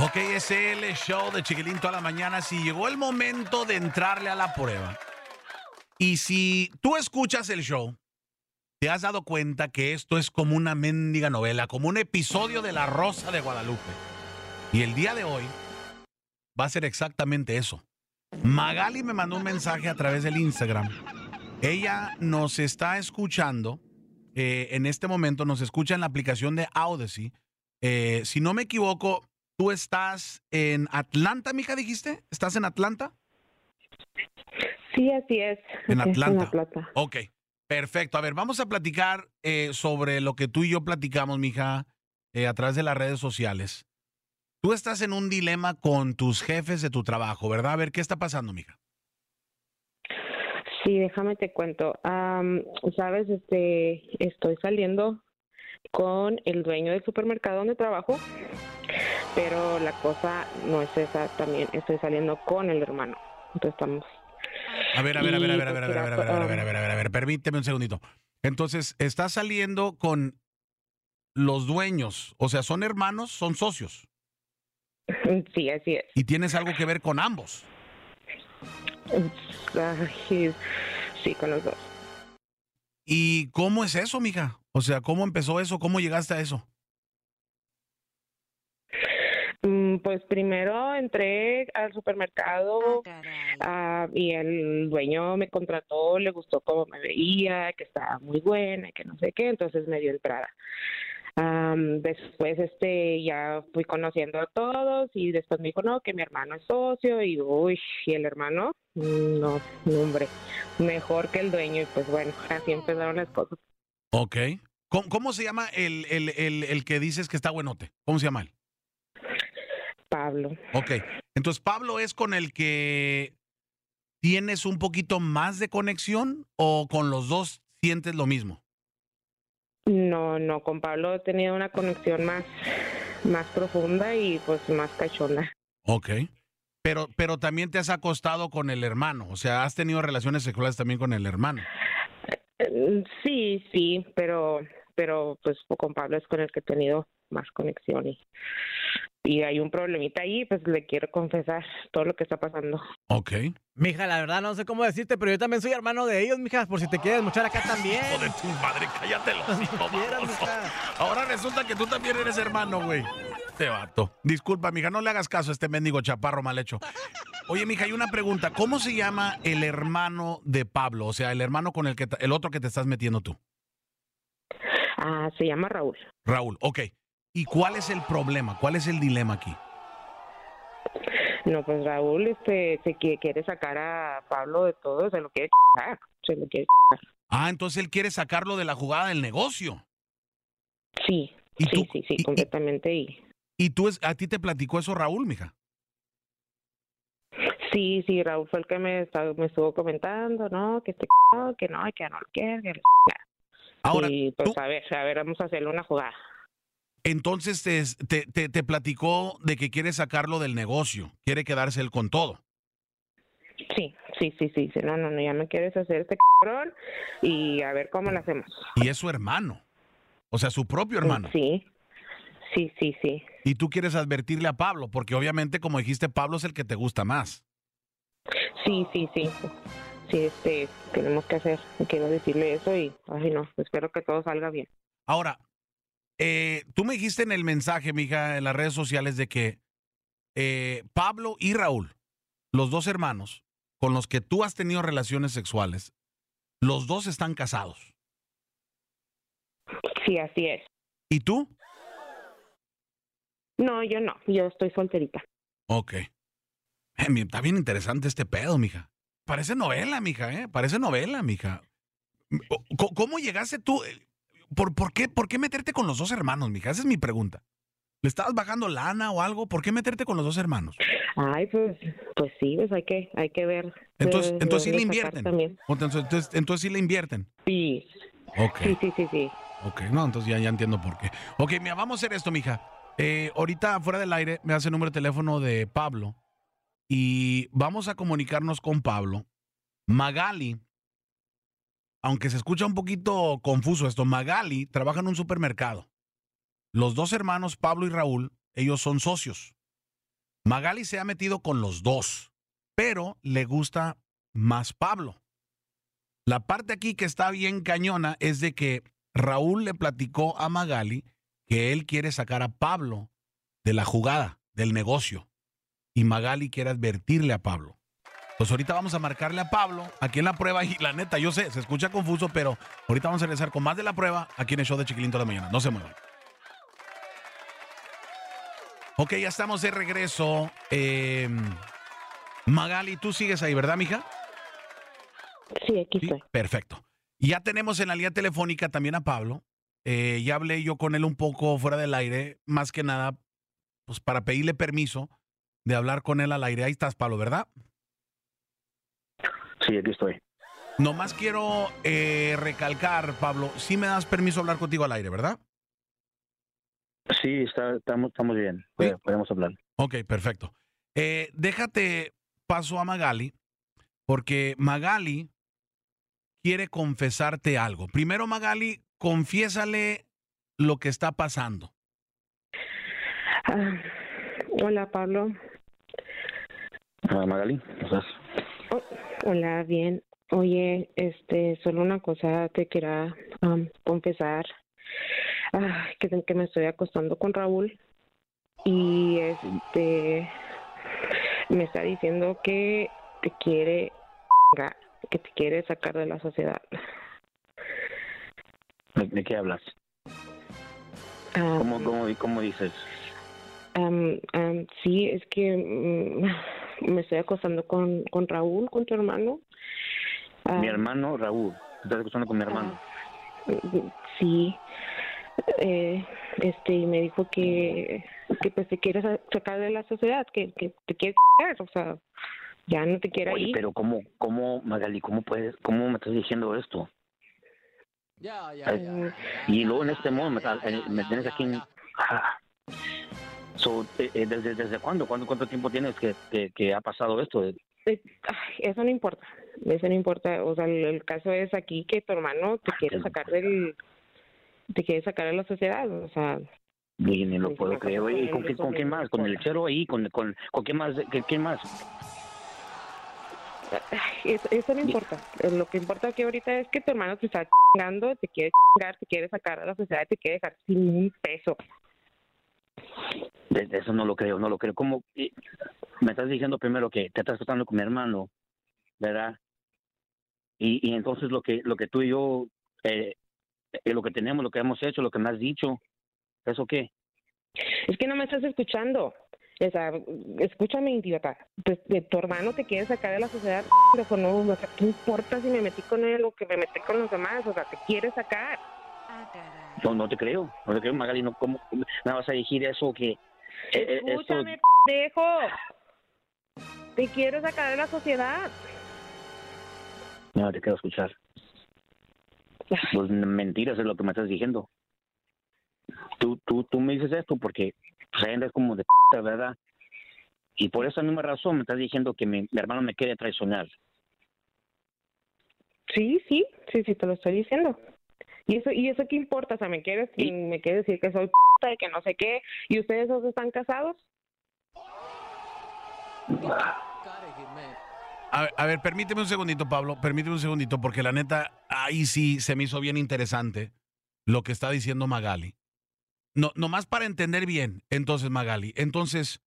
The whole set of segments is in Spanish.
Ok, es el show de Chiquilín toda la mañana. Si llegó el momento de entrarle a la prueba. Y si tú escuchas el show, te has dado cuenta que esto es como una mendiga novela, como un episodio de La Rosa de Guadalupe. Y el día de hoy va a ser exactamente eso. Magali me mandó un mensaje a través del Instagram. Ella nos está escuchando, eh, en este momento nos escucha en la aplicación de Odyssey. Eh, si no me equivoco, tú estás en Atlanta, mija, dijiste. ¿Estás en Atlanta? Sí, así es. En Atlanta. Atlanta. Ok, perfecto. A ver, vamos a platicar eh, sobre lo que tú y yo platicamos, mija, eh, a través de las redes sociales. Tú estás en un dilema con tus jefes de tu trabajo, ¿verdad? A ver, ¿qué está pasando, mija? Sí, déjame te cuento. Am, Sabes, este, estoy saliendo con el dueño del supermercado donde trabajo, pero la cosa no es esa. También estoy saliendo con el hermano. Entonces estamos. A ver, a ver, a ver, a ver, a ver, a ver, a ver, a pues, ver, a ver, a ver, a ver, a ver, permíteme un segundito. Entonces, estás saliendo con los dueños, o sea, son hermanos, son socios, Sí, así es. y tienes algo que ver con ambos. Sí, con los dos. ¿Y cómo es eso, mija? O sea, ¿cómo empezó eso? ¿Cómo llegaste a eso? Pues primero entré al supermercado ah, y el dueño me contrató, le gustó cómo me veía, que estaba muy buena, que no sé qué, entonces me dio entrada. Am, después este ya fui conociendo a todos y después me dijo no que mi hermano es socio y uy y el hermano no, no, hombre mejor que el dueño y pues bueno así empezaron las cosas Ok. ¿Cómo, cómo se llama el, el, el, el que dices que está buenote? ¿Cómo se llama él? Pablo Ok. Entonces, ¿Pablo es con el que tienes un poquito más de conexión o con los dos sientes lo mismo? no no con Pablo he tenido una conexión más más profunda y pues más cachonda Ok. Pero, pero también te has acostado con el hermano, o sea, has tenido relaciones sexuales también con el hermano. Eh, Sí, sí, pero, pero pues con Pablo es con el que he tenido más conexión y, y hay un problemita ahí, pues le quiero confesar todo lo que está pasando. Ok. Mija, la verdad no sé cómo decirte, pero yo también soy hermano de ellos, mija, por si te quieres muchar acá también. Hijo de tu madre, cállate los hocico, Quieras, baboso. mija. Ahora resulta que tú también eres hermano, güey. Te vato. Disculpa, mija, no le hagas caso a este mendigo chaparro mal hecho. Oye, mija, hay una pregunta. ¿Cómo se llama el hermano de Pablo? O sea, el hermano con el que el otro que te estás metiendo tú. Ah, se llama Raúl. Raúl, ok. ¿Y cuál es el problema? ¿Cuál es el dilema aquí? No, pues Raúl este se qui- quiere sacar a Pablo de todo, se lo quiere se lo quiere. Ah, entonces él quiere sacarlo de la jugada del negocio. Sí, ¿Y sí, tú- sí, sí, y- completamente y ¿Y tú es, a ti te platicó eso Raúl, mija? sí, sí, Raúl fue el que me, me estuvo comentando, no, que este que no, que no lo quiere, que la Ahora, y pues tú- a ver, a ver, vamos a hacerle una jugada. Entonces te, te, te- te platicó de que quiere sacarlo del negocio, quiere quedarse él con todo. Sí, sí, sí, sí, no, no, no, ya me quieres hacer este cabrón y a ver cómo lo hacemos. Y es su hermano. O sea, su propio hermano. Sí, sí, sí, sí. Y tú quieres advertirle a Pablo, porque obviamente, como dijiste, Pablo es el que te gusta más. Sí, sí, sí. Sí, este, tenemos que hacer, quiero decirle eso y, ay no, espero que todo salga bien. Ahora, eh, tú me dijiste en el mensaje, mija, en las redes sociales, de que eh, Pablo y Raúl, los dos hermanos con los que tú has tenido relaciones sexuales, los dos están casados. Sí, así es. ¿Y tú? No, yo no, yo estoy solterita. Ok. Eh, está bien interesante este pedo, mija. Parece novela, mija, ¿eh? Parece novela, mija. ¿Cómo llegaste tú? Eh, ¿Por, por, qué, ¿Por qué meterte con los dos hermanos, mija? Esa es mi pregunta. ¿Le estabas bajando lana o algo? ¿Por qué meterte con los dos hermanos? Ay, pues, pues sí, pues hay que, hay que ver. Entonces, de- entonces sí le invierten. Entonces, entonces, entonces sí le invierten. Sí, Ok. sí, sí, sí, sí. Ok, no, entonces ya, ya entiendo por qué. Ok, mira, vamos a hacer esto, mija. Eh, ahorita, fuera del aire, me hace el número de teléfono de Pablo y vamos a comunicarnos con Pablo. Magali, aunque se escucha un poquito confuso esto, Magali trabaja en un supermercado. Los dos hermanos, Pablo y Raúl, ellos son socios. Magali se ha metido con los dos, pero le gusta más Pablo. La parte aquí que está bien cañona es de que Raúl le platicó a Magali que él quiere sacar a Pablo de la jugada, del negocio. Y Magali quiere advertirle a Pablo. Pues ahorita vamos a marcarle a Pablo aquí en la prueba y la neta, yo sé, se escucha confuso, pero ahorita vamos a regresar con más de la prueba aquí en el show de Chiquilín toda la mañana. No se muevan. Ok, ya estamos de regreso. Eh, Magali, tú sigues ahí, ¿verdad, mija? Sí, aquí Sí, estoy. perfecto. Y ya tenemos en la línea telefónica también a Pablo. Eh, ya hablé yo con él un poco fuera del aire, más que nada, pues para pedirle permiso de hablar con él al aire. Ahí estás, Pablo, ¿verdad? Sí, aquí estoy. Nomás quiero eh, recalcar, Pablo, si me das permiso hablar contigo al aire, ¿verdad? Sí, está, estamos, estamos bien. Sí. Podemos hablar. Ok, perfecto. Eh, déjate paso a Magali, porque Magali quiere confesarte algo. Primero, Magali, confiésale lo que está pasando. Ah, hola, Pablo. Ah, Magali, ¿estás? Oh, hola, bien. Oye, este, solo una cosa te quería am, confesar. Ah, que, que me estoy acostando con Raúl y este me está diciendo que te quiere que te quiere sacar de la sociedad. ¿De, qué hablas? Ah, ¿Cómo, cómo, cómo dices? Am, am, sí, es que mm, me estoy acostando con, con Raúl, con tu hermano. Ah, Mi hermano Raúl. ¿Estás escuchando con mi hermano? mm, Sí. Eh, este, y me dijo que, que pues te quieres sa- sacar de la sociedad, que, que te quieres o sea, ya no te quiere Oye, ahí. pero ¿cómo, cómo, Magali, cómo puedes, cómo me estás diciendo esto? Ya, ya. Y luego en este modo me, eh, me tienes aquí en... Ah. So, eh, eh, ¿desde, ¿Desde cuándo? ¿Cuánto, ¿Cuánto tiempo tienes que, que, que ha pasado esto? Eh, eso no importa, eso no importa, o sea, el, el caso es aquí que tu hermano te quiere sacar del, te quiere sacar de la sociedad, o sea, Y ni lo puedo creer. Oye, ¿y ¿con, qué, eso ¿con me quién más? ¿Con el chero ahí? ¿Con, con, con quién más? ¿Qué- ¿Quién más? Eso, eso no importa. Eh, Lo que importa aquí ahorita es que tu hermano te está chingando, te quiere chingar, te quiere sacar a la sociedad, te quiere dejar sin un peso. De, de eso no lo creo, no lo creo. ¿Cómo? y- Me estás diciendo primero que te estás tratando con mi hermano, ¿verdad? Y, y entonces lo que lo que tú y yo, eh, eh, lo que tenemos, lo que hemos hecho, lo que me has dicho, ¿eso qué? Es que no me estás escuchando. O sea, escúchame, idiota. Pues, de tu hermano te quiere sacar de la sociedad, pero no, o sea, ¿qué importa si me metí con él o que me metí con los demás? O sea, te quiere sacar. No, no te creo, no te creo, Magali, no, ¿cómo me vas a decir eso que... eh, eh, eso- Escúchame, dejo. Te quiero sacar de la sociedad. No te quiero escuchar. Pues mentiras es lo que me estás diciendo. Tú, tú, tú me dices esto porque pues, andas como de p***, ¿verdad? Y por esa misma razón me estás diciendo que mi, mi hermano me quiere traicionar. Sí, sí, sí, sí, te lo estoy diciendo. ¿Y eso, y eso qué importa? O sea, ¿me quieres, Sí. me quieres decir que soy p*** y que no sé qué? ¿Y ustedes dos están casados? A ver, a ver, permíteme un segundito, Pablo, permíteme un segundito, porque la neta, ahí sí se me hizo bien interesante lo que está diciendo Magali. No, nomás para entender bien, entonces, Magali, entonces,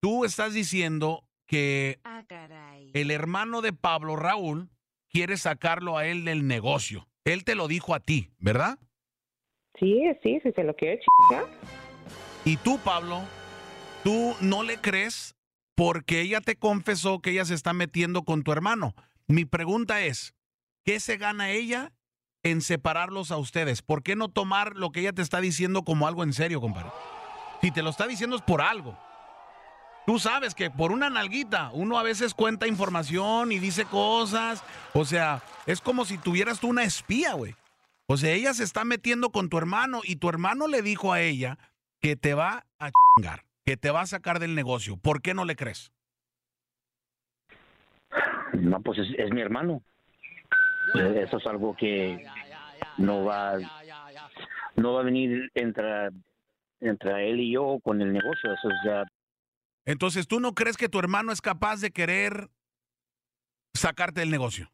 tú estás diciendo que Ah, caray. el hermano de Pablo, Raúl, quiere sacarlo a él del negocio. Él te lo dijo a ti, ¿verdad? Sí, sí, si se lo quiere chingar. Y tú, Pablo, tú no le crees porque ella te confesó que ella se está metiendo con tu hermano. Mi pregunta es, ¿qué se gana ella en separarlos a ustedes? ¿Por qué no tomar lo que ella te está diciendo como algo en serio, compadre? Si te lo está diciendo es por algo. Tú sabes que por una nalguita uno a veces cuenta información y dice cosas. O sea, es como si tuvieras tú una espía, güey. O sea, ella se está metiendo con tu hermano y tu hermano le dijo a ella que te va a chingar, que te va a sacar del negocio. ¿Por qué no le crees? No, pues es, es mi hermano. Eso es algo que no va, no va a venir entre, entre él y yo con el negocio. Eso es ya Entonces, ¿tú no crees que tu hermano es capaz de querer sacarte del negocio?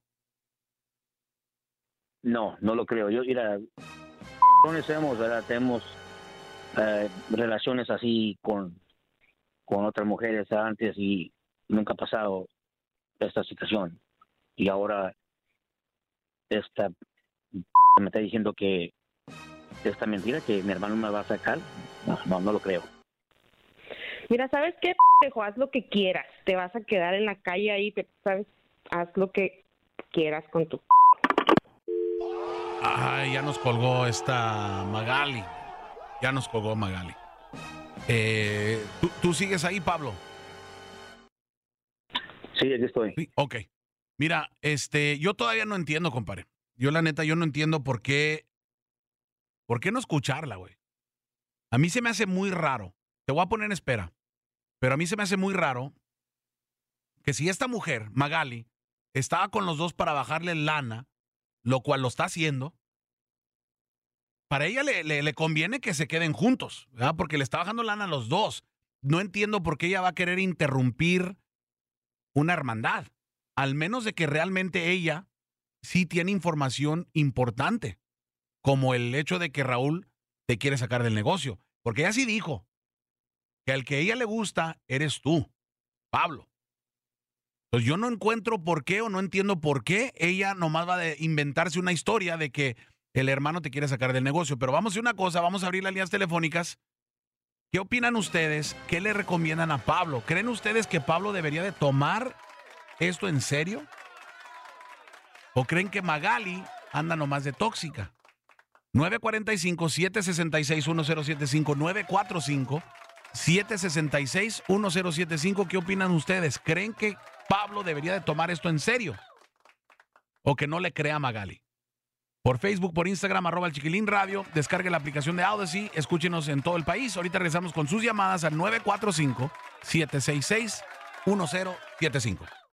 No, no lo creo. Yo, mira, conocemos, ¿verdad? Tenemos eh, relaciones así con, con otras mujeres antes y nunca ha pasado esta situación. Y ahora esta me está diciendo que esta mentira que mi hermano me va a sacar, no, no, no lo creo. Mira, ¿sabes qué? Pendejo? Haz lo que quieras. Te vas a quedar en la calle ahí, te, ¿sabes? Haz lo que quieras con tu... Ay, ya nos colgó esta Magali. Ya nos colgó Magali. Eh, ¿tú, tú sigues ahí, Pablo? Sí, aquí estoy. Sí, ok. Mira, este, yo todavía no entiendo, compadre. Yo la neta, yo no entiendo por qué, por qué no escucharla, güey. A mí se me hace muy raro. Te voy a poner en espera. Pero a mí se me hace muy raro que si esta mujer, Magali, estaba con los dos para bajarle lana, lo cual lo está haciendo, para ella le, le- conviene que se queden juntos, ¿verdad? Porque le está bajando lana a los dos. No entiendo por qué ella va a querer interrumpir una hermandad, al menos de que realmente ella sí tiene información importante, como el hecho de que Raúl te quiere sacar del negocio, porque ella sí dijo que al que ella le gusta eres tú, Pablo. Pues yo no encuentro por qué o no entiendo por qué ella nomás va a inventarse una historia de que el hermano te quiere sacar del negocio. Pero vamos a una cosa, vamos a abrir las líneas telefónicas. ¿Qué opinan ustedes? ¿Qué le recomiendan a Pablo? ¿Creen ustedes que Pablo debería de tomar esto en serio? ¿O creen que Magali anda nomás de tóxica? 945-766-1075, 945-766-1075. ¿Qué opinan ustedes? ¿Creen que Pablo debería de tomar esto en serio? ¿O que no le crea Magali? Por Facebook, por Instagram, arroba el Chiquilín Radio. Descargue la aplicación de Odyssey. Escúchenos en todo el país. Ahorita regresamos con sus llamadas al 945-766-1075.